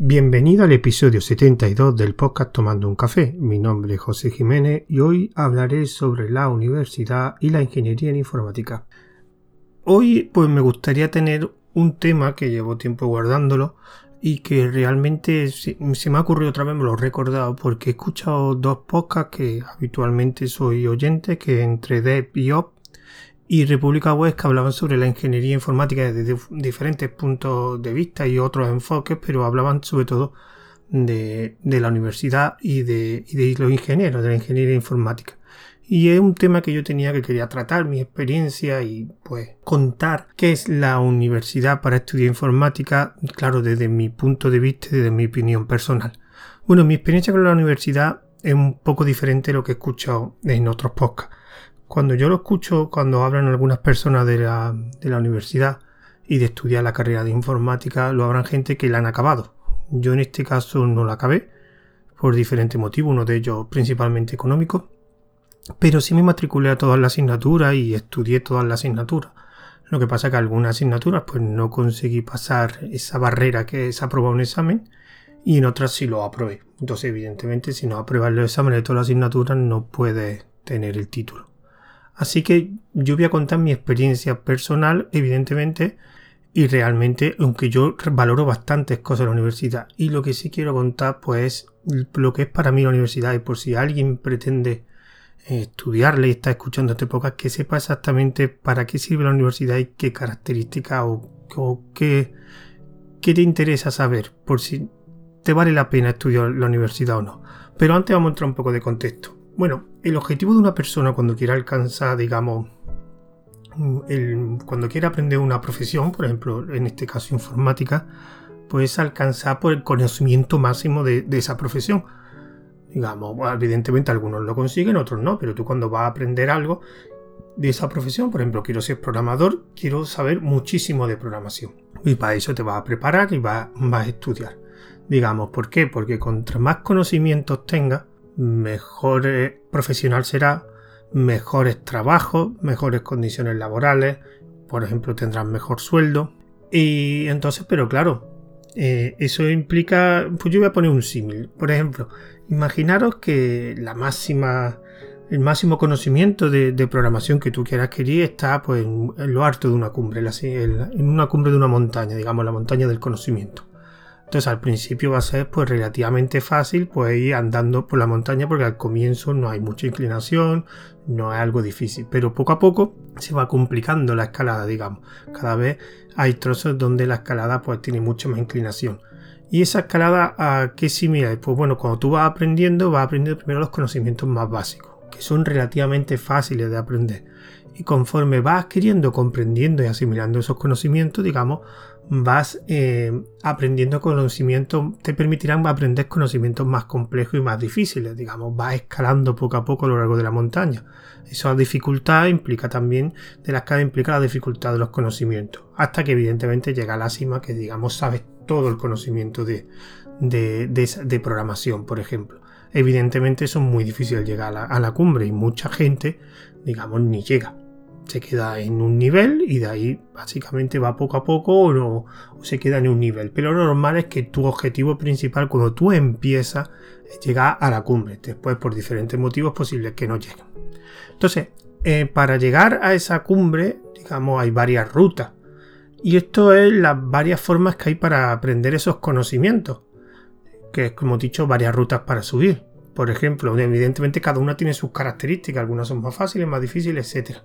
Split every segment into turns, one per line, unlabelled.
Bienvenido al episodio 72 del podcast Tomando un café. Mi nombre es José Jiménez y hoy hablaré sobre la universidad y la ingeniería en informática. Hoy pues me gustaría tener un tema que llevo tiempo guardándolo y que realmente se, me ha ocurrido otra vez, me lo he recordado porque he escuchado dos podcasts que habitualmente soy oyente, que entre Dev y Op y República Web hablaban sobre la ingeniería informática desde diferentes puntos de vista y otros enfoques, pero hablaban sobre todo de, la universidad y de, los ingenieros, de la ingeniería informática. Y es un tema que yo tenía que quería tratar, mi experiencia y pues contar qué es la universidad para estudiar informática, claro, desde mi punto de vista y desde mi opinión personal. Bueno, mi experiencia con la universidad es un poco diferente a lo que he escuchado en otros podcasts. Cuando yo lo escucho, cuando hablan algunas personas de la, universidad y de estudiar la carrera de informática, lo habrán gente que la han acabado. Yo en este caso no la acabé por diferentes motivos, uno de ellos principalmente económico, pero sí me matriculé a todas las asignaturas y estudié todas las asignaturas. Lo que pasa es que algunas asignaturas pues no conseguí pasar esa barrera que es aprobar un examen y en otras sí lo aprobé. Entonces evidentemente si no apruebas los exámenes de todas las asignaturas no puedes tener el título. Así que yo voy a contar mi experiencia personal, evidentemente, y realmente, aunque yo valoro bastantes cosas en la universidad, y lo que sí quiero contar, pues, lo que es para mí la universidad, y por si alguien pretende eh, estudiarle y está escuchando este podcast, que sepa exactamente para qué sirve la universidad y qué características o, qué, qué te interesa saber, por si te vale la pena estudiar la universidad o no. Pero antes vamos a entrar un poco de contexto. Bueno, el objetivo de una persona cuando quiera alcanzar, digamos, cuando quiera aprender una profesión, por ejemplo, en este caso informática, pues alcanzar por el conocimiento máximo de, esa profesión. Digamos, evidentemente algunos lo consiguen, otros no, pero tú cuando vas a aprender algo de esa profesión, por ejemplo, quiero ser programador, quiero saber muchísimo de programación. Y para eso te vas a preparar y vas, vas a estudiar. Digamos, ¿por qué? Porque contra más conocimientos tengas, mejor profesional será, mejores trabajos, mejores condiciones laborales, por ejemplo, tendrán mejor sueldo. Y entonces, pero claro, eh, eso implica, pues yo voy a poner un símil. Por ejemplo, imaginaros que la máxima, el máximo conocimiento de, programación que tú quieras adquirir está pues, en, lo alto de una cumbre, en una cumbre de una montaña, digamos, la montaña del conocimiento. Entonces al principio va a ser pues relativamente fácil pues ir andando por la montaña porque al comienzo no hay mucha inclinación, no es algo difícil, pero poco a poco se va complicando la escalada, digamos. Cada vez hay trozos donde la escalada pues tiene mucha más inclinación. ¿Y esa escalada a qué similar? Pues bueno, cuando tú vas aprendiendo, vas aprendiendo primero los conocimientos más básicos, que son relativamente fáciles de aprender. Y conforme vas adquiriendo, comprendiendo y asimilando esos conocimientos, digamos, vas eh, aprendiendo conocimientos, te permitirán aprender conocimientos más complejos y más difíciles, digamos, vas escalando poco a poco a lo largo de la montaña. Esa dificultad implica también, de la escala implica la dificultad de los conocimientos, hasta que evidentemente llega a la cima que, digamos, sabes todo el conocimiento de, de, programación, por ejemplo. Evidentemente eso es muy difícil llegar a la cumbre y mucha gente, digamos, ni llega se queda en un nivel y de ahí básicamente va poco a poco o, se queda en un nivel. Pero lo normal es que tu objetivo principal cuando tú empiezas es llegar a la cumbre. Después por diferentes motivos posibles que no lleguen. Entonces, eh, para llegar a esa cumbre, digamos, hay varias rutas. Y esto es las varias formas que hay para aprender esos conocimientos. Que es, como he dicho, varias rutas para subir. Por ejemplo, evidentemente cada una tiene sus características, algunas son más fáciles, más difíciles, etc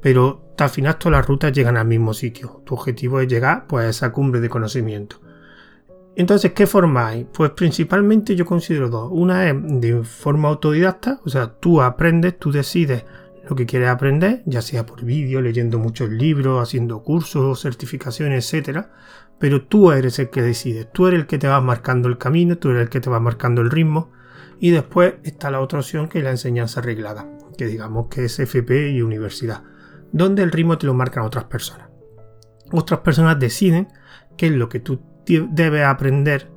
pero al final todas las rutas llegan al mismo sitio. Tu objetivo es llegar pues, a esa cumbre de conocimiento. Entonces, ¿qué forma hay? Pues principalmente yo considero dos. Una es de forma autodidacta, o sea, tú aprendes, tú decides lo que quieres aprender, ya sea por vídeo, leyendo muchos libros, haciendo cursos, certificaciones, etc. Pero tú eres el que decides, tú eres el que te vas marcando el camino, tú eres el que te va marcando el ritmo. Y después está la otra opción que es la enseñanza arreglada, que digamos que es FP y universidad donde el ritmo te lo marcan otras personas. Otras personas deciden qué es lo que tú debes aprender.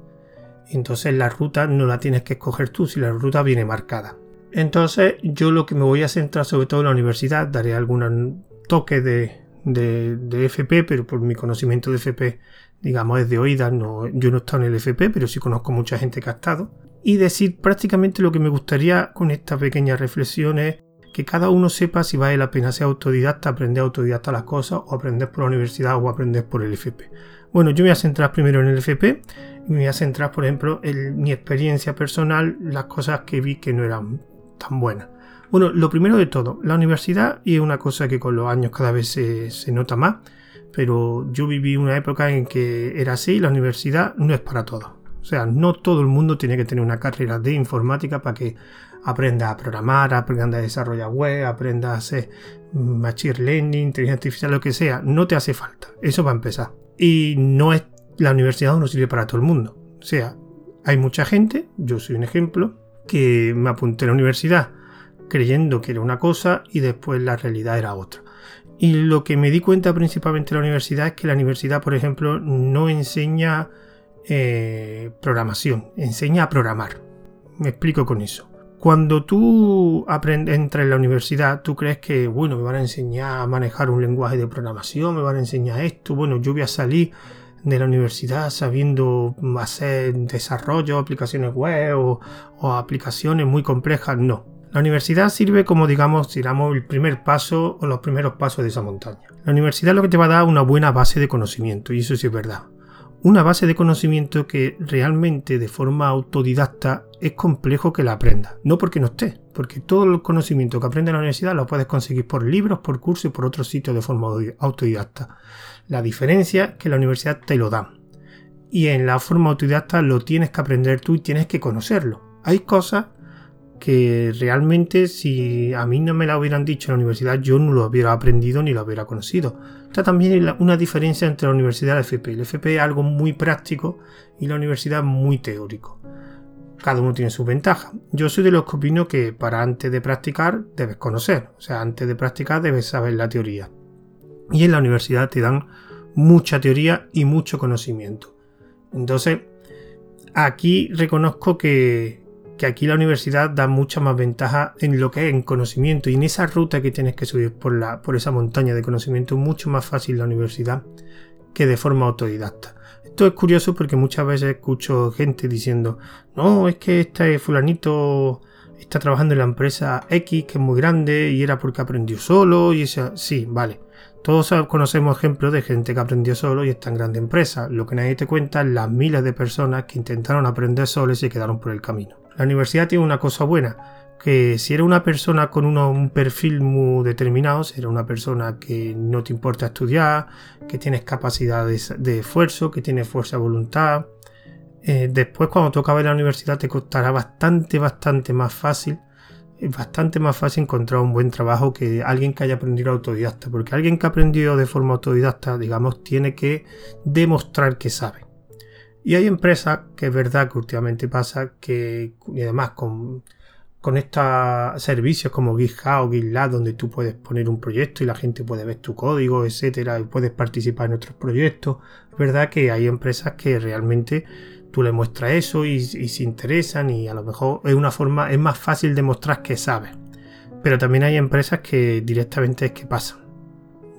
Entonces la ruta no la tienes que escoger tú si la ruta viene marcada. Entonces yo lo que me voy a centrar sobre todo en la universidad, daré algún toque de, de, FP, pero por mi conocimiento de FP, digamos, es de oídas. No, yo no he estado en el FP, pero sí conozco mucha gente que ha estado. Y decir prácticamente lo que me gustaría con esta pequeña reflexión es que cada uno sepa si vale la pena ser autodidacta, aprender autodidacta las cosas, o aprender por la universidad o aprender por el FP. Bueno, yo me voy a centrar primero en el FP y me voy a centrar, por ejemplo, en mi experiencia personal, las cosas que vi que no eran tan buenas. Bueno, lo primero de todo, la universidad, y es una cosa que con los años cada vez se, nota más, pero yo viví una época en que era así, la universidad no es para todos. O sea, no todo el mundo tiene que tener una carrera de informática para que aprenda a programar, aprenda a desarrollar web, aprenda a hacer machine learning, inteligencia artificial, lo que sea. No te hace falta. Eso va a empezar. Y no es la universidad no sirve para todo el mundo. O sea, hay mucha gente, yo soy un ejemplo, que me apunté a la universidad creyendo que era una cosa y después la realidad era otra. Y lo que me di cuenta principalmente en la universidad es que la universidad, por ejemplo, no enseña eh, programación, enseña a programar. Me explico con eso. Cuando tú entras en la universidad, tú crees que, bueno, me van a enseñar a manejar un lenguaje de programación, me van a enseñar esto, bueno, yo voy a salir de la universidad sabiendo hacer desarrollo, aplicaciones web o, aplicaciones muy complejas. No. La universidad sirve como, digamos, digamos, el primer paso o los primeros pasos de esa montaña. La universidad lo que te va a dar una buena base de conocimiento, y eso sí es verdad. Una base de conocimiento que realmente de forma autodidacta es complejo que la aprenda. No porque no esté, porque todo el conocimiento que aprende en la universidad lo puedes conseguir por libros, por cursos y por otros sitios de forma autodidacta. La diferencia es que la universidad te lo da. Y en la forma autodidacta lo tienes que aprender tú y tienes que conocerlo. Hay cosas que realmente si a mí no me la hubieran dicho en la universidad yo no lo hubiera aprendido ni lo hubiera conocido. Está también una diferencia entre la universidad y la FP. El FP es algo muy práctico y la universidad muy teórico. Cada uno tiene su ventaja. Yo soy de los que opino que para antes de practicar debes conocer. O sea, antes de practicar debes saber la teoría y en la universidad te dan mucha teoría y mucho conocimiento. Entonces, aquí reconozco que, aquí la universidad da mucha más ventaja en lo que es en conocimiento y en esa ruta que tienes que subir por, la, por esa montaña de conocimiento, mucho más fácil la universidad que de forma autodidacta. Esto es curioso porque muchas veces escucho gente diciendo, no, es que este fulanito está trabajando en la empresa X, que es muy grande, y era porque aprendió solo, y esa, sí, vale. Todos conocemos ejemplos de gente que aprendió solo y está en grande empresa. Lo que nadie te cuenta es las miles de personas que intentaron aprender solo y se quedaron por el camino. La universidad tiene una cosa buena, que si eres una persona con un perfil muy determinado, si eres una persona que no te importa estudiar, que tienes capacidad de, esfuerzo, que tienes fuerza de voluntad, eh, después cuando tú acabes la universidad te costará bastante, bastante más fácil es bastante más fácil encontrar un buen trabajo que alguien que haya aprendido autodidacta, porque alguien que ha aprendido de forma autodidacta, digamos, tiene que demostrar que sabe. Y hay empresas que es verdad que últimamente pasa que, y además con, con estos servicios como GitHub o GitLab, donde tú puedes poner un proyecto y la gente puede ver tu código, etcétera, y puedes participar en otros proyectos, es verdad que hay empresas que realmente tú le muestras eso y, se interesan y a lo mejor es una forma, es más fácil demostrar que sabes. Pero también hay empresas que directamente es que pasan.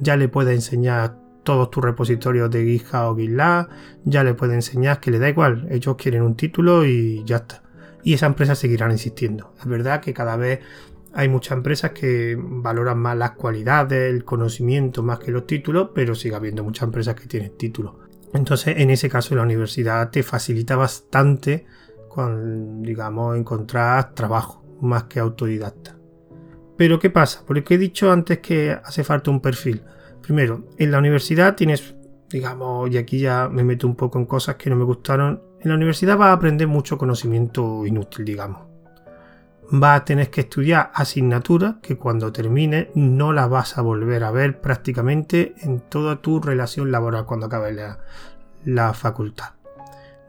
Ya le puedes enseñar todos tus repositorios de GitHub o GitLab, ya le puedes enseñar que le da igual, ellos quieren un título y ya está. Y esas empresas seguirán insistiendo. Es verdad que cada vez hay muchas empresas que valoran más las cualidades, el conocimiento más que los títulos, pero sigue habiendo muchas empresas que tienen títulos. Entonces, en ese caso, la universidad te facilita bastante con, digamos, encontrar trabajo más que autodidacta. Pero, ¿qué pasa? Porque he dicho antes que hace falta un perfil. Primero, en la universidad tienes, digamos, y aquí ya me meto un poco en cosas que no me gustaron. En la universidad vas a aprender mucho conocimiento inútil, digamos. Vas a tener que estudiar asignaturas que cuando termines no las vas a volver a ver prácticamente en toda tu relación laboral cuando acabes la, facultad.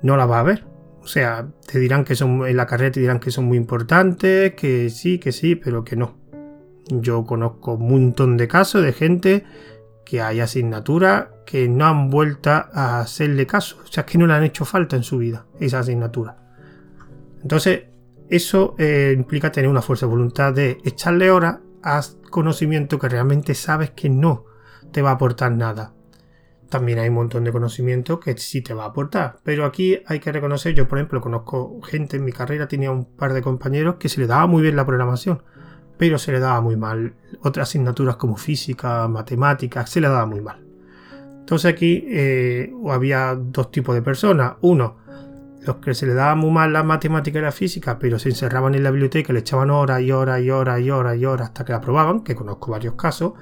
No las vas a ver. O sea, te dirán que son en la carrera te dirán que son muy importantes, que sí, que sí, pero que no. Yo conozco un montón de casos de gente que hay asignaturas que no han vuelto a hacerle caso. O sea, que no le han hecho falta en su vida esa asignatura. Entonces, eso eh, implica tener una fuerza de voluntad de echarle horas a conocimiento que realmente sabes que no te va a aportar nada. También hay un montón de conocimiento que sí te va a aportar. Pero aquí hay que reconocer, yo por ejemplo conozco gente en mi carrera, tenía un par de compañeros que se le daba muy bien la programación, pero se le daba muy mal. Otras asignaturas como física, matemáticas, se le daba muy mal. Entonces aquí eh, había dos tipos de personas. Uno, los que se le daba muy mal la matemática y la física, pero se encerraban en la biblioteca, le echaban horas y horas y horas y horas y horas hasta que la aprobaban, que conozco varios casos,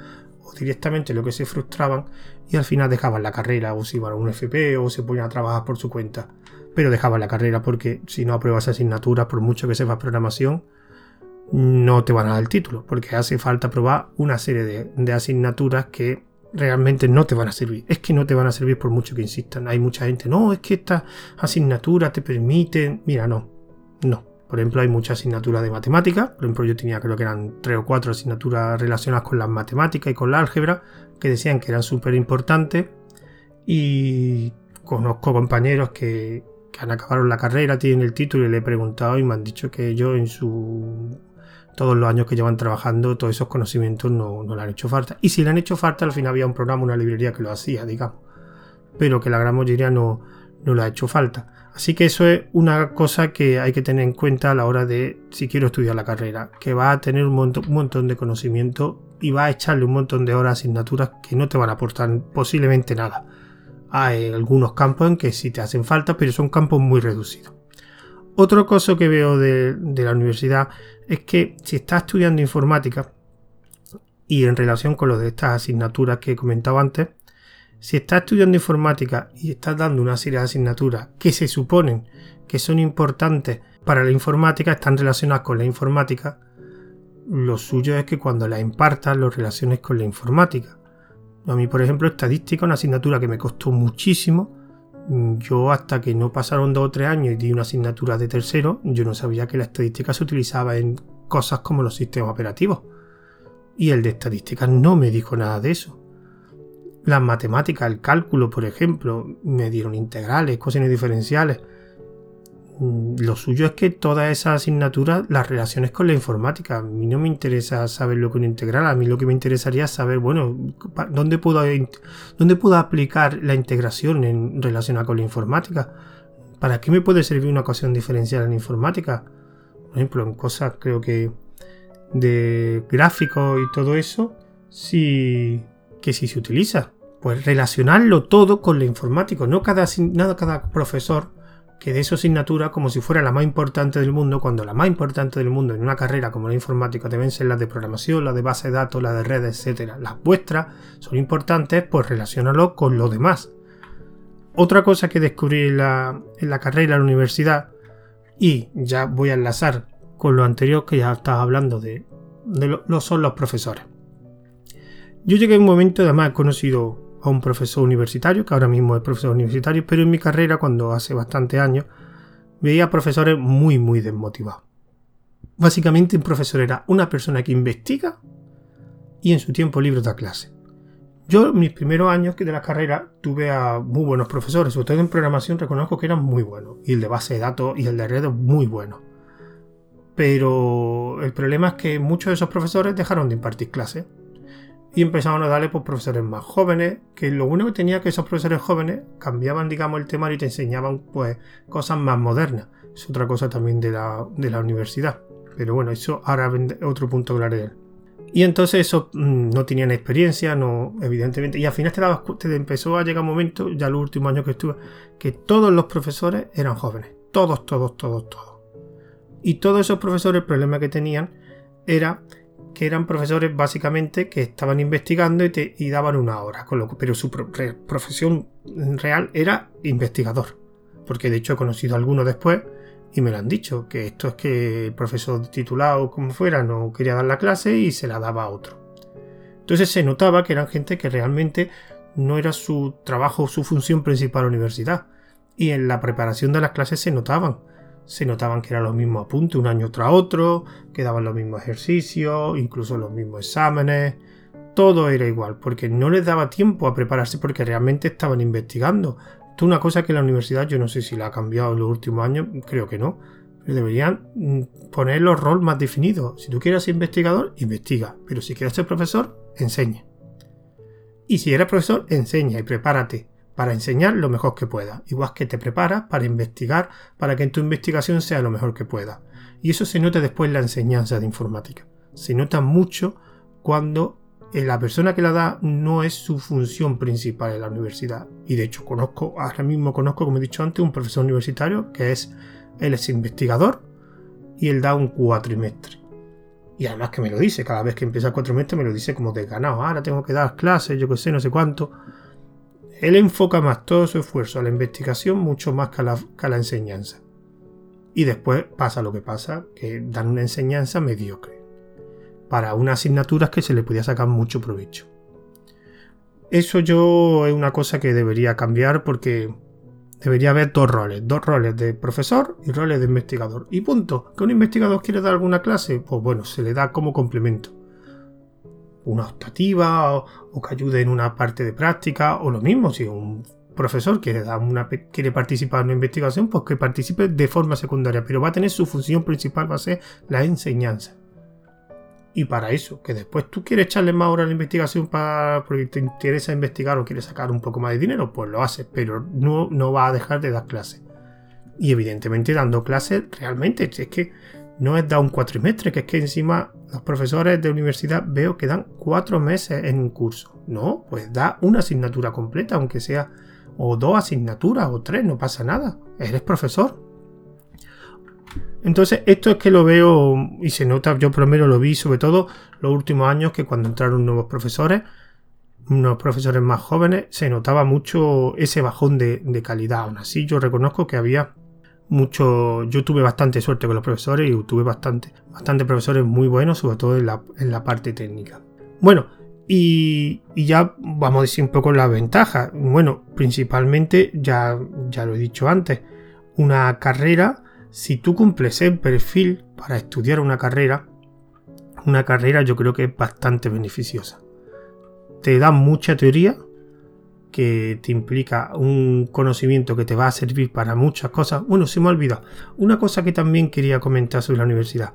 o directamente lo que se frustraban y al final dejaban la carrera, o se iban a un FP o se ponían a trabajar por su cuenta. Pero dejaban la carrera porque si no apruebas asignaturas, por mucho que sepas programación, no te van a dar el título, porque hace falta aprobar una serie de asignaturas que realmente no te van a servir. Es que no te van a servir por mucho que insistan. Hay mucha gente, no, es que esta asignatura te permiten. Mira, no, no. Por ejemplo, hay muchas asignaturas de matemáticas. Por ejemplo, yo tenía creo que eran tres o cuatro asignaturas relacionadas con las matemáticas y con la álgebra que decían que eran súper importantes. Y conozco compañeros que, que han acabado la carrera, tienen el título y le he preguntado y me han dicho que yo en su todos los años que llevan trabajando, todos esos conocimientos no, le han hecho falta. Y si le han hecho falta, al final había un programa, una librería que lo hacía, digamos. Pero que la gran mayoría no, no le ha hecho falta. Así que eso es una cosa que hay que tener en cuenta a la hora de si quiero estudiar la carrera, que va a tener un montón, un montón de conocimiento y va a echarle un montón de horas asignaturas que no te van a aportar posiblemente nada. Hay algunos campos en que sí te hacen falta, pero son campos muy reducidos. Otro cosa que veo de, la universidad es que si estás estudiando informática y en relación con lo de estas asignaturas que he comentado antes, si estás estudiando informática y estás dando una serie de asignaturas que se suponen que son importantes para la informática, están relacionadas con la informática, lo suyo es que cuando la impartas lo relaciones con la informática. A mí, por ejemplo, estadística, una asignatura que me costó muchísimo, yo hasta que no pasaron dos o tres años y di una asignatura de tercero, yo no sabía que la estadística se utilizaba en cosas como los sistemas operativos. Y el de estadística no me dijo nada de eso. Las matemáticas, el cálculo, por ejemplo, me dieron integrales, cosines diferenciales. Mm, lo suyo es que todas esas asignaturas las relaciones con la informática. A mí no me interesa saber lo que es integral, a mí lo que me interesaría es saber, bueno, ¿dónde puedo, dónde puedo aplicar la integración en relación con la informática? ¿Para qué me puede servir una ecuación diferencial en informática? Por ejemplo, en cosas creo que de gráficos y todo eso, sí que sí se utiliza. Pues relacionarlo todo con la informática, no cada, cada profesor que de esa asignatura como si fuera la más importante del mundo, cuando la más importante del mundo en una carrera como la informática deben ser las de programación, las de base de datos, las de redes, etcétera. Las vuestras son importantes, pues relacionarlo con lo demás. Otra cosa que descubrí en la, carrera en la universidad, y ya voy a enlazar con lo anterior que ya estaba hablando de, de lo, son los profesores. Yo llegué a un momento, además he conocido a un profesor universitario, que ahora mismo es profesor universitario, pero en mi carrera, cuando hace bastante años, veía profesores muy, muy desmotivados. Básicamente, un profesor era una persona que investiga y en su tiempo libre da clase. Yo, mis primeros años de la carrera, tuve a muy buenos profesores, sobre en programación reconozco que eran muy buenos, y el de base de datos y el de redes muy bueno. Pero el problema es que muchos de esos profesores dejaron de impartir clases y empezaron a darle pues, profesores más jóvenes, que lo único que tenía que esos profesores jóvenes cambiaban, digamos, el tema y te enseñaban pues cosas más modernas. Es otra cosa también de la, universidad. Pero bueno, eso ahora otro punto hablar de él. Y entonces eso mm, no tenían experiencia, no, evidentemente. Y al final te, dabas, te empezó a llegar un momento, ya los últimos años que estuve, que todos los profesores eran jóvenes. Todos, todos, todos, todos. Y todos esos profesores, el problema que tenían era que eran profesores básicamente que estaban investigando y, te, daban una hora, pero su profesión real era investigador. Porque de hecho he conocido a algunos después y me lo han dicho, que esto es que el profesor titulado como fuera no quería dar la clase y se la daba a otro. Entonces se notaba que eran gente que realmente no era su trabajo, su función principal en la universidad. Y en la preparación de las clases se notaban se notaban que eran los mismos apuntes un año tras otro, que daban los mismos ejercicios, incluso los mismos exámenes. Todo era igual, porque no les daba tiempo a prepararse porque realmente estaban investigando. Esto es una cosa que la universidad, yo no sé si la ha cambiado en los últimos años, creo que no. Pero deberían mm, poner los roles más definidos. Si tú quieres ser investigador, investiga. Pero si quieres ser profesor, enseña. Y si eres profesor, enseña y prepárate para enseñar lo mejor que puedas. Igual que te preparas para investigar, para que en tu investigación sea lo mejor que pueda. Y eso se nota después en la enseñanza de informática. Se nota mucho cuando eh, la persona que la da no es su función principal en la universidad. Y de hecho conozco, ahora mismo conozco, como he dicho antes, un profesor universitario que es, él es investigador y él da un cuatrimestre. Y además que me lo dice, cada vez que empieza el cuatrimestre me lo dice como de ganado, ahora tengo que dar clases, yo que sé, no sé cuánto. Él enfoca más todo su esfuerzo a la investigación mucho más que a la, enseñanza. Y después pasa lo que pasa, que dan una enseñanza mediocre para unas asignaturas que se le podía sacar mucho provecho. Eso yo es una cosa que debería cambiar porque debería haber dos roles, dos roles de profesor y roles de investigador. Y punto. ¿Que un investigador quiere dar alguna clase? Pues bueno, se le da como complemento. Una optativa o, que ayude en una parte de práctica o lo mismo, si un profesor quiere, dar quiere participar en una investigación, pues que participe de forma secundaria, pero va a tener su función principal, va a ser la enseñanza y para eso, que después tú quieres echarle más horas a la investigación para, porque te interesa investigar o quieres sacar un poco más de dinero, pues lo haces, pero no, no vas a dejar de dar clases. Y evidentemente dando clases realmente, es que no es dar un cuatrimestre, que es que encima los profesores de universidad veo que dan cuatro meses en un curso. No, pues da una asignatura completa, aunque sea o dos asignaturas o tres, no pasa nada. Eres profesor, entonces, esto es que lo veo y se nota, yo por lo vi sobre todo los últimos años que cuando entraron nuevos profesores, unos profesores más jóvenes, se notaba mucho ese bajón de, calidad. Aún así, yo reconozco que había mucho, yo tuve bastante suerte con los profesores y tuve bastante, bastante profesores muy buenos, sobre todo en la, parte técnica. Bueno, y, y, ya vamos a decir un poco las ventajas. Bueno, principalmente, ya, ya lo he dicho antes, una carrera si tú cumples el perfil para estudiar una carrera, una carrera yo creo que es bastante beneficiosa. Te da mucha teoría que te implica un conocimiento que te va a servir para muchas cosas. Bueno, se me ha olvidado. Una cosa que también quería comentar sobre la universidad.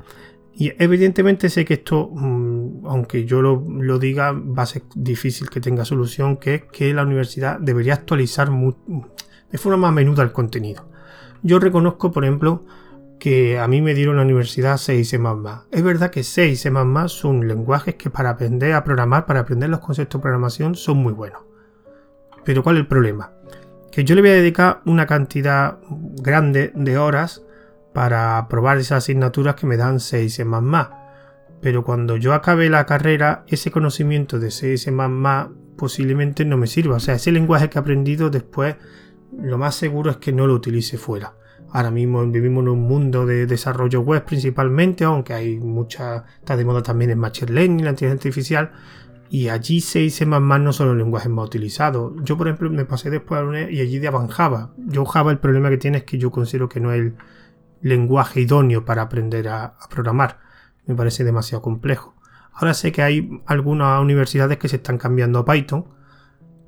Y evidentemente sé que esto, mm, aunque yo lo, lo, diga, va a ser difícil que tenga solución, que es que la universidad debería actualizar de forma más menuda el contenido. Yo reconozco, por ejemplo, que a mí me dieron la universidad 6 C++. Es verdad que 6 C++ son lenguajes que para aprender a programar, para aprender los conceptos de programación, son muy buenos. Pero ¿cuál es el problema? Que yo le voy a dedicar una cantidad grande de horas para probar esas asignaturas que me dan 6 C++. Pero cuando yo acabe la carrera, ese conocimiento de 6 C++ posiblemente no me sirva. O sea, ese lenguaje que he aprendido después lo más seguro es que no lo utilice fuera. Ahora mismo vivimos en un mundo de desarrollo web principalmente, aunque hay mucha, está de moda también el Machine Learning, la inteligencia artificial, y allí se y C++ no son los lenguajes más utilizados. Yo, por ejemplo, me pasé después a UNED y allí de Java. Yo Java el problema que tiene es que yo considero que no es el lenguaje idóneo para aprender a programar. Me parece demasiado complejo. Ahora sé que hay algunas universidades que se están cambiando a Python,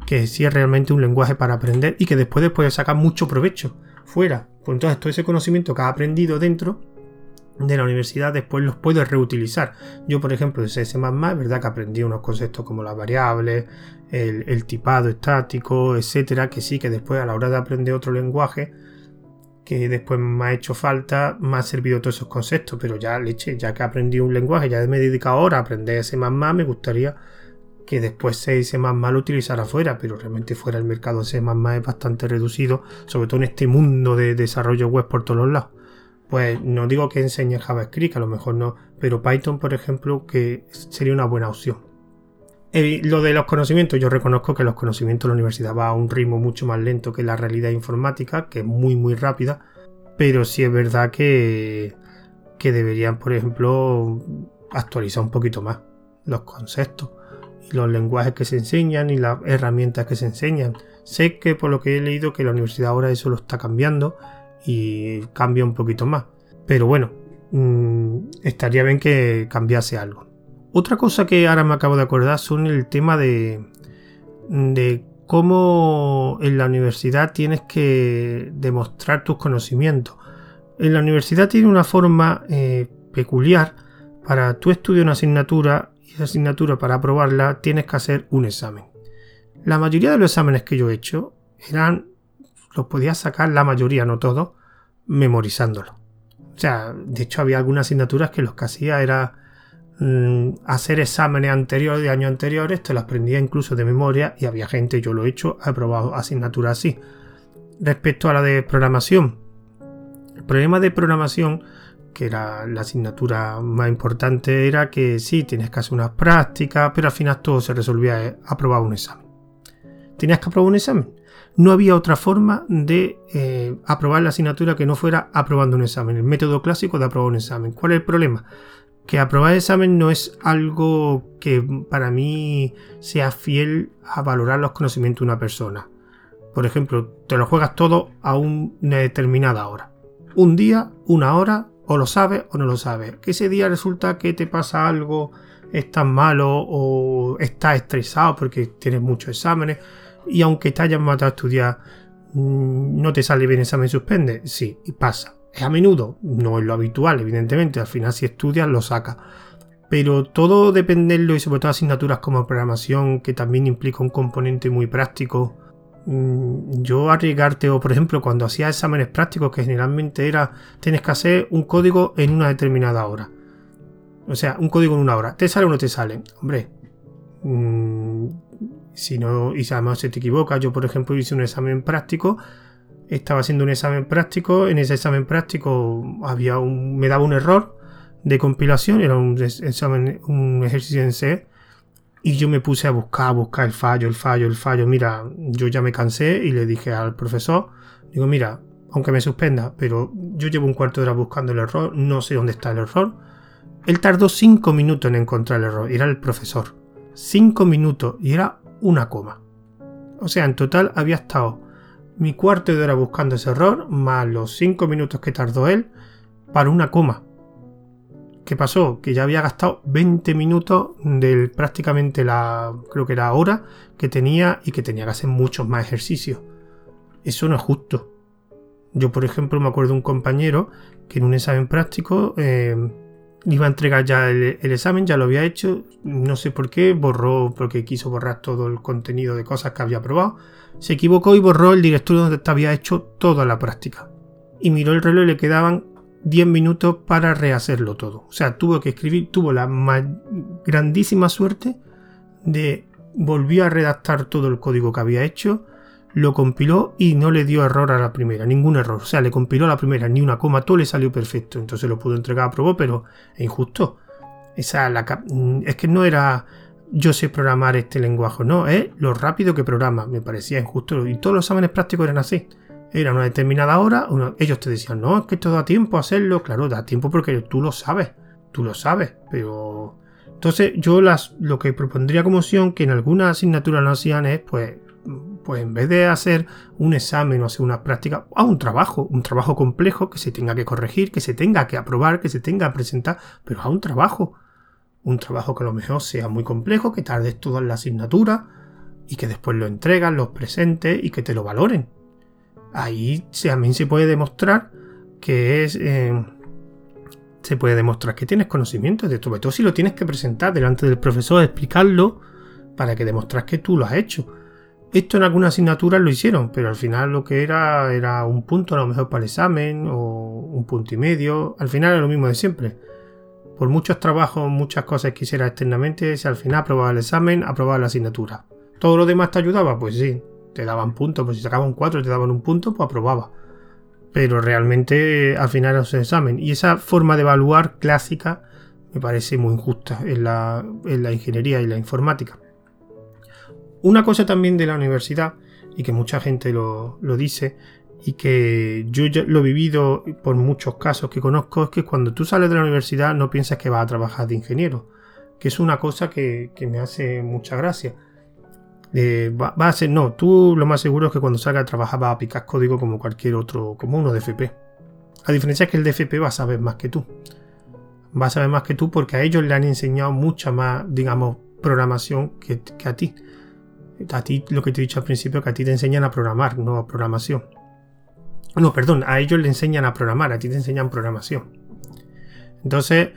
que sí es realmente un lenguaje para aprender y que después puedes sacar mucho provecho fuera. Pues entonces todo ese conocimiento que has aprendido dentro de la universidad después los puedes reutilizar. Yo, por ejemplo, de CS++, verdad que aprendí unos conceptos como las variables, el, tipado estático, etcétera, que sí que después a la hora de aprender otro lenguaje, que después me ha hecho falta, me ha servido todos esos conceptos, pero ya leche, ya que aprendí un lenguaje, ya me he dedicado ahora a aprender C++, me gustaría que después se dice más mal utilizar afuera, pero realmente fuera el mercado C++ es bastante reducido, sobre todo en este mundo de desarrollo web por todos los lados. Pues no digo que enseñe JavaScript, a lo mejor no, pero Python, por ejemplo, que sería una buena opción. lo de los conocimientos, yo reconozco que los conocimientos de la universidad va a un ritmo mucho más lento que la realidad informática, que es muy muy rápida, pero sí es verdad que, que deberían, por ejemplo, actualizar un poquito más los conceptos los lenguajes que se enseñan y las herramientas que se enseñan. Sé que por lo que he leído que la universidad ahora eso lo está cambiando y cambia un poquito más. Pero bueno, mm, estaría bien que cambiase algo. Otra cosa que ahora me acabo de acordar son el tema de, cómo en la universidad tienes que demostrar tus conocimientos. En la universidad tiene una forma eh, peculiar para tú estudiar una asignatura asignatura para aprobarla tienes que hacer un examen. La mayoría de los exámenes que yo he hecho eran, los podía sacar la mayoría, no todos, memorizándolo. O sea, de hecho había algunas asignaturas que lo que hacía era mm, hacer exámenes anteriores de años anteriores, te las aprendía incluso de memoria y había gente, yo lo he hecho, he probado asignaturas así. Respecto a la de programación, el problema de programación que era la asignatura más importante, era que sí, tienes que hacer unas prácticas, pero al final todo se resolvía eh, aprobar un examen. Tenías que aprobar un examen. No había otra forma de eh, aprobar la asignatura que no fuera aprobando un examen, el método clásico de aprobar un examen. ¿Cuál es el problema? Que aprobar el examen no es algo que para mí sea fiel a valorar los conocimientos de una persona. Por ejemplo, te lo juegas todo a una determinada hora. Un día, una hora, o lo sabes o no lo sabes. Que ese día resulta que te pasa algo, estás malo o estás estresado porque tienes muchos exámenes y aunque te hayas matado a estudiar, mm, no te sale bien examen suspende. Sí, y pasa. Es a menudo, no es lo habitual, evidentemente. Al final, si estudias, lo sacas. Pero todo dependerlo y sobre todo asignaturas como programación, que también implica un componente muy práctico, Mm, yo arriesgarte o por ejemplo cuando hacía exámenes prácticos que generalmente era tienes que hacer un código en una determinada hora o sea un código en una hora te sale o no te sale hombre mm, si no y además se te equivoca yo por ejemplo hice un examen práctico estaba haciendo un examen práctico en ese examen práctico había un me daba un error de compilación era un examen un ejercicio en C y yo me puse a buscar, a buscar el fallo, el fallo, el fallo. Mira, yo ya me cansé y le dije al profesor, digo, mira, aunque me suspenda, pero yo llevo un cuarto de hora buscando el error, no sé dónde está el error. Él tardó cinco minutos en encontrar el error, era el profesor. Cinco minutos, y era una coma. O sea, en total había estado mi cuarto de hora buscando ese error, más los cinco minutos que tardó él, para una coma. ¿Qué pasó? Que ya había gastado 20 minutos del prácticamente la, creo que era hora que tenía y que tenía que hacer muchos más ejercicios. Eso no es justo. Yo, por ejemplo, me acuerdo de un compañero que en un examen práctico eh, iba a entregar ya el, examen, ya lo había hecho, no sé por qué, borró porque quiso borrar todo el contenido de cosas que había probado, se equivocó y borró el directorio donde había hecho toda la práctica. Y miró el reloj y le quedaban 10 minutos para rehacerlo todo. O sea, tuvo que escribir, tuvo la grandísima suerte de volvió a redactar todo el código que había hecho, lo compiló y no le dio error a la primera, ningún error. O sea, le compiló a la primera, ni una coma, todo le salió perfecto. Entonces lo pudo entregar, aprobó, pero es injusto. Esa, la, es que no era yo sé programar este lenguaje, no, es lo rápido que programa. Me parecía injusto. Y todos los exámenes prácticos eran así era una determinada hora, ellos te decían, no, es que esto da tiempo a hacerlo. Claro, da tiempo porque tú lo sabes, tú lo sabes, pero... Entonces yo las, lo que propondría como opción que en alguna asignatura lo hacían es, pues, pues en vez de hacer un examen o hacer una práctica, a un trabajo, un trabajo complejo que se tenga que corregir, que se tenga que aprobar, que se tenga que presentar, pero a un trabajo. Un trabajo que a lo mejor sea muy complejo, que tardes toda la asignatura y que después lo entregas, los presentes y que te lo valoren ahí también se puede demostrar que es. Eh, se puede demostrar que tienes conocimiento de sobre todo si lo tienes que presentar delante del profesor, explicarlo para que demostras que tú lo has hecho. Esto en algunas asignaturas lo hicieron, pero al final lo que era era un punto a lo mejor para el examen o un punto y medio. Al final era lo mismo de siempre. Por muchos trabajos, muchas cosas que hicieras externamente, si al final aprobaba el examen, aprobaba la asignatura. ¿Todo lo demás te ayudaba? Pues sí, te daban puntos, pues si sacaba un 4 y te daban un punto, pues aprobaba. Pero realmente al final era un examen. Y esa forma de evaluar clásica me parece muy injusta en la, ingeniería y la informática. Una cosa también de la universidad, y que mucha gente lo, dice, y que yo lo he vivido por muchos casos que conozco, es que cuando tú sales de la universidad no piensas que vas a trabajar de ingeniero, que es una cosa que, que me hace mucha gracia. Eh, va, a ser, no, tú lo más seguro es que cuando salga a trabajar vas a picar código como cualquier otro, como uno de FP. A diferencia es que el de FP va a saber más que tú. Va a saber más que tú porque a ellos le han enseñado mucha más, digamos, programación que, a ti. A ti, lo que te he dicho al principio, que a ti te enseñan a programar, no a programación. No, perdón, a ellos le enseñan a programar, a ti te enseñan programación. Entonces,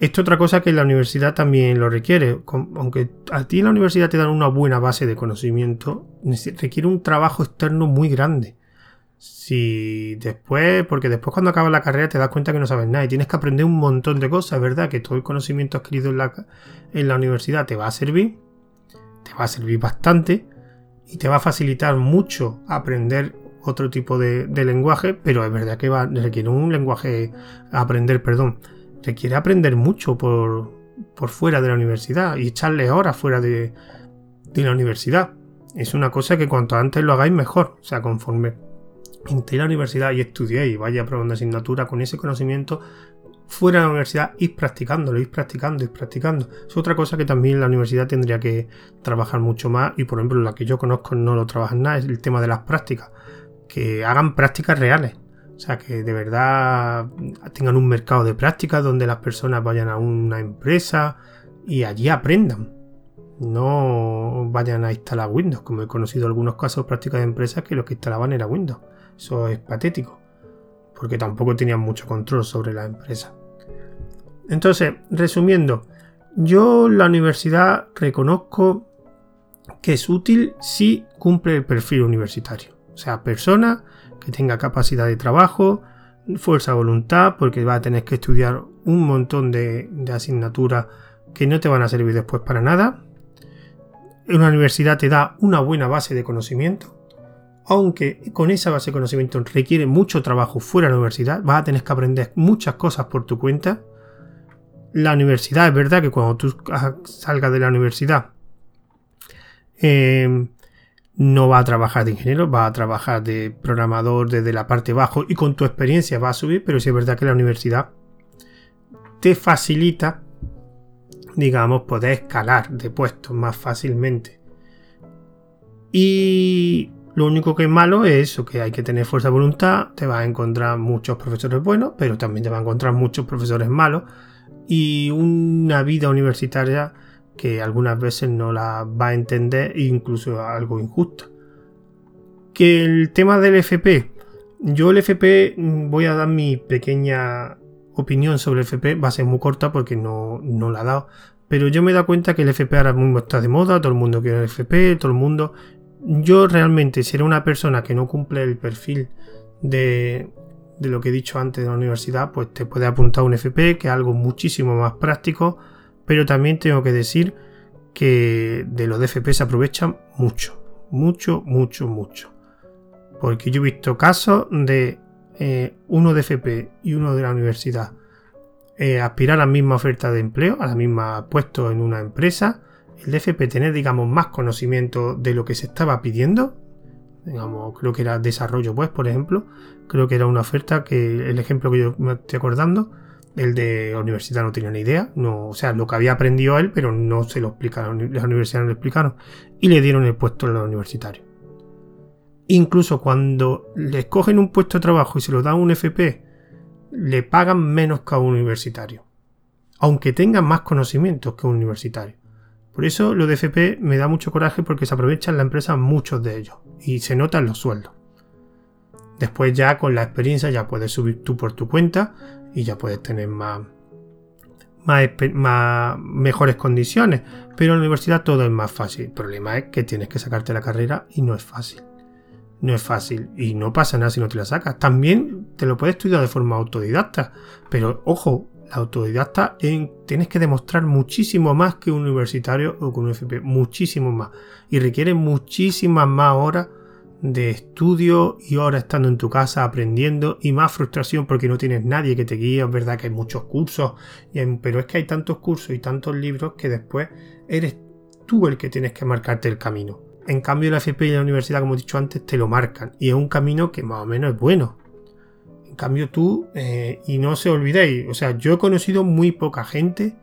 Esto es otra cosa que la universidad también lo requiere. Aunque a ti en la universidad te dan una buena base de conocimiento, requiere un trabajo externo muy grande. Si después, porque después cuando acabas la carrera te das cuenta que no sabes nada y tienes que aprender un montón de cosas, ¿verdad? Que todo el conocimiento adquirido en la, en la universidad te va a servir, va a servir bastante y te va a facilitar mucho aprender otro tipo de, lenguaje, pero es verdad que va, requiere un lenguaje, aprender, perdón, requiere aprender mucho por, por fuera de la universidad y echarle horas fuera de, de la universidad. Es una cosa que cuanto antes lo hagáis mejor, o sea, conforme entré a la universidad y estudié y vaya probando asignatura con ese conocimiento, fuera de la universidad, ir practicándolo, ir practicando, ir practicando. Es otra cosa que también la universidad tendría que trabajar mucho más y por ejemplo la que yo conozco no lo trabajan nada, es el tema de las prácticas. Que hagan prácticas reales. O sea, que de verdad tengan un mercado de prácticas donde las personas vayan a una empresa y allí aprendan. No vayan a instalar Windows, como he conocido algunos casos prácticas de empresas que lo que instalaban era Windows. Eso es patético, porque tampoco tenían mucho control sobre la empresa. Entonces, resumiendo, yo la universidad reconozco que es útil si cumple el perfil universitario. O sea, persona que tenga capacidad de trabajo, fuerza de voluntad, porque va a tener que estudiar un montón de, de asignaturas que no te van a servir después para nada. Una universidad te da una buena base de conocimiento aunque con esa base de conocimiento requiere mucho trabajo fuera de la universidad, vas a tener que aprender muchas cosas por tu cuenta. La universidad, es verdad que cuando tú salgas de la universidad, em, no va a trabajar de ingeniero, va a trabajar de programador desde la parte bajo y con tu experiencia va a subir, pero sí es verdad que la universidad te facilita, digamos, poder escalar de puestos más fácilmente. Y lo único que es malo es eso, que hay que tener fuerza de voluntad, te vas a encontrar muchos profesores buenos, pero también te vas a encontrar muchos profesores malos y una vida universitaria que algunas veces no la va a entender e incluso algo injusta. Que el tema del FP, yo el FP mm, voy a dar mi pequeña opinión sobre el FP, va a ser muy corta porque no, no la he dado, pero yo me he dado cuenta que el FP ahora mismo está de moda, todo el mundo quiere el FP, todo el mundo, yo realmente, si una persona que no cumple el perfil de, lo que he dicho antes de la universidad, pues te puede apuntar un FP, que es algo muchísimo más práctico, pero también tengo que decir que de los de FP se aprovechan mucho, mucho, mucho, mucho. Porque yo he visto casos de eh, uno de FP y uno de la universidad eh, aspirar a la misma oferta de empleo, a la misma puesto en una empresa, el DFP tener, digamos, más conocimiento de lo que se estaba pidiendo, creo que era desarrollo web, por ejemplo, creo que era una oferta que el ejemplo que yo me estoy acordando, el de la universidad no tenía ni idea, no, o sea, lo que había aprendido él, pero no se lo explicaron, las universidades no lo explicaron, y le dieron el puesto en los universitario. Incluso cuando le escogen un puesto de trabajo y se lo dan un FP, le pagan menos que a un universitario, aunque tengan más conocimientos que un universitario. Por eso lo de FP me da mucho coraje porque se aprovechan la empresa muchos de ellos y se notan los sueldos. Después ya con la experiencia ya puedes subir tú por tu cuenta y ya puedes tener más, más, mejores condiciones. Pero en la universidad todo es más fácil. El problema es que tienes que sacarte la carrera y no es fácil. No es fácil y no pasa nada si no te la sacas. También te lo puedes estudiar de forma autodidacta. Pero ojo, la autodidacta tienes que demostrar muchísimo más que un universitario o con un FP, muchísimo más. Y requiere muchísimas más horas de estudio y horas estando en tu casa aprendiendo y más frustración porque no tienes nadie que te guíe. Es verdad que hay muchos cursos, pero es que hay tantos cursos y tantos libros que después eres tú el que tienes que marcarte el camino. En cambio, la FP y la universidad, como he dicho antes, te lo marcan y es un camino que más o menos es bueno cambio tú, eh, y no se olvidéis, o sea, yo he conocido muy poca gente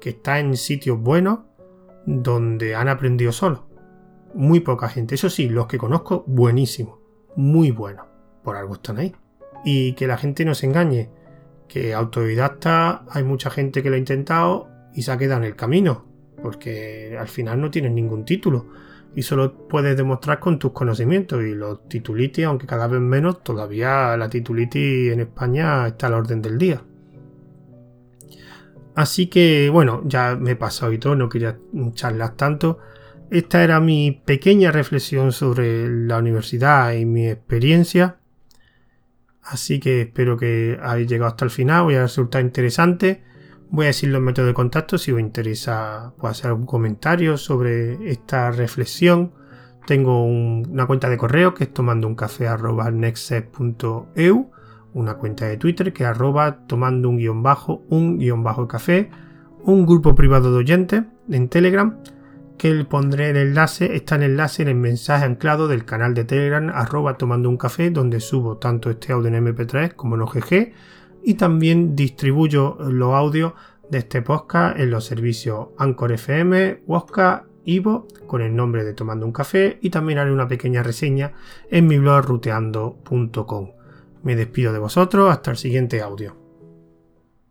que está en sitios buenos donde han aprendido solo. Muy poca gente. Eso sí, los que conozco, buenísimo. Muy buenos. Por algo están ahí. Y que la gente no se engañe. Que autodidacta hay mucha gente que lo ha intentado y se ha quedado en el camino. Porque al final no tienen ningún título y solo puedes demostrar con tus conocimientos y los titulitis, aunque cada vez menos, todavía la titulitis en España está a la orden del día. Así que bueno, ya me he pasado y todo, no quería charlar tanto. Esta era mi pequeña reflexión sobre la universidad y mi experiencia. Así que espero que hayáis llegado hasta el final, voy a resultar interesante. Voy a decir los métodos de contacto si os interesa pues, hacer algún comentario sobre esta reflexión. Tengo una cuenta de correo que es tomando café una cuenta de Twitter que es arroba tomando un guion bajo, un guion bajo café, un grupo privado de oyentes en Telegram que pondré el enlace, está el enlace en el mensaje anclado del canal de Telegram arroba tomando un donde subo tanto este audio en MP3 como en OGG y también distribuyo los audios de este podcast en los servicios Anchor FM, Wosca, Ivo con el nombre de Tomando un Café y también haré una pequeña reseña en mi blog ruteando.com. Me despido de vosotros hasta el siguiente audio.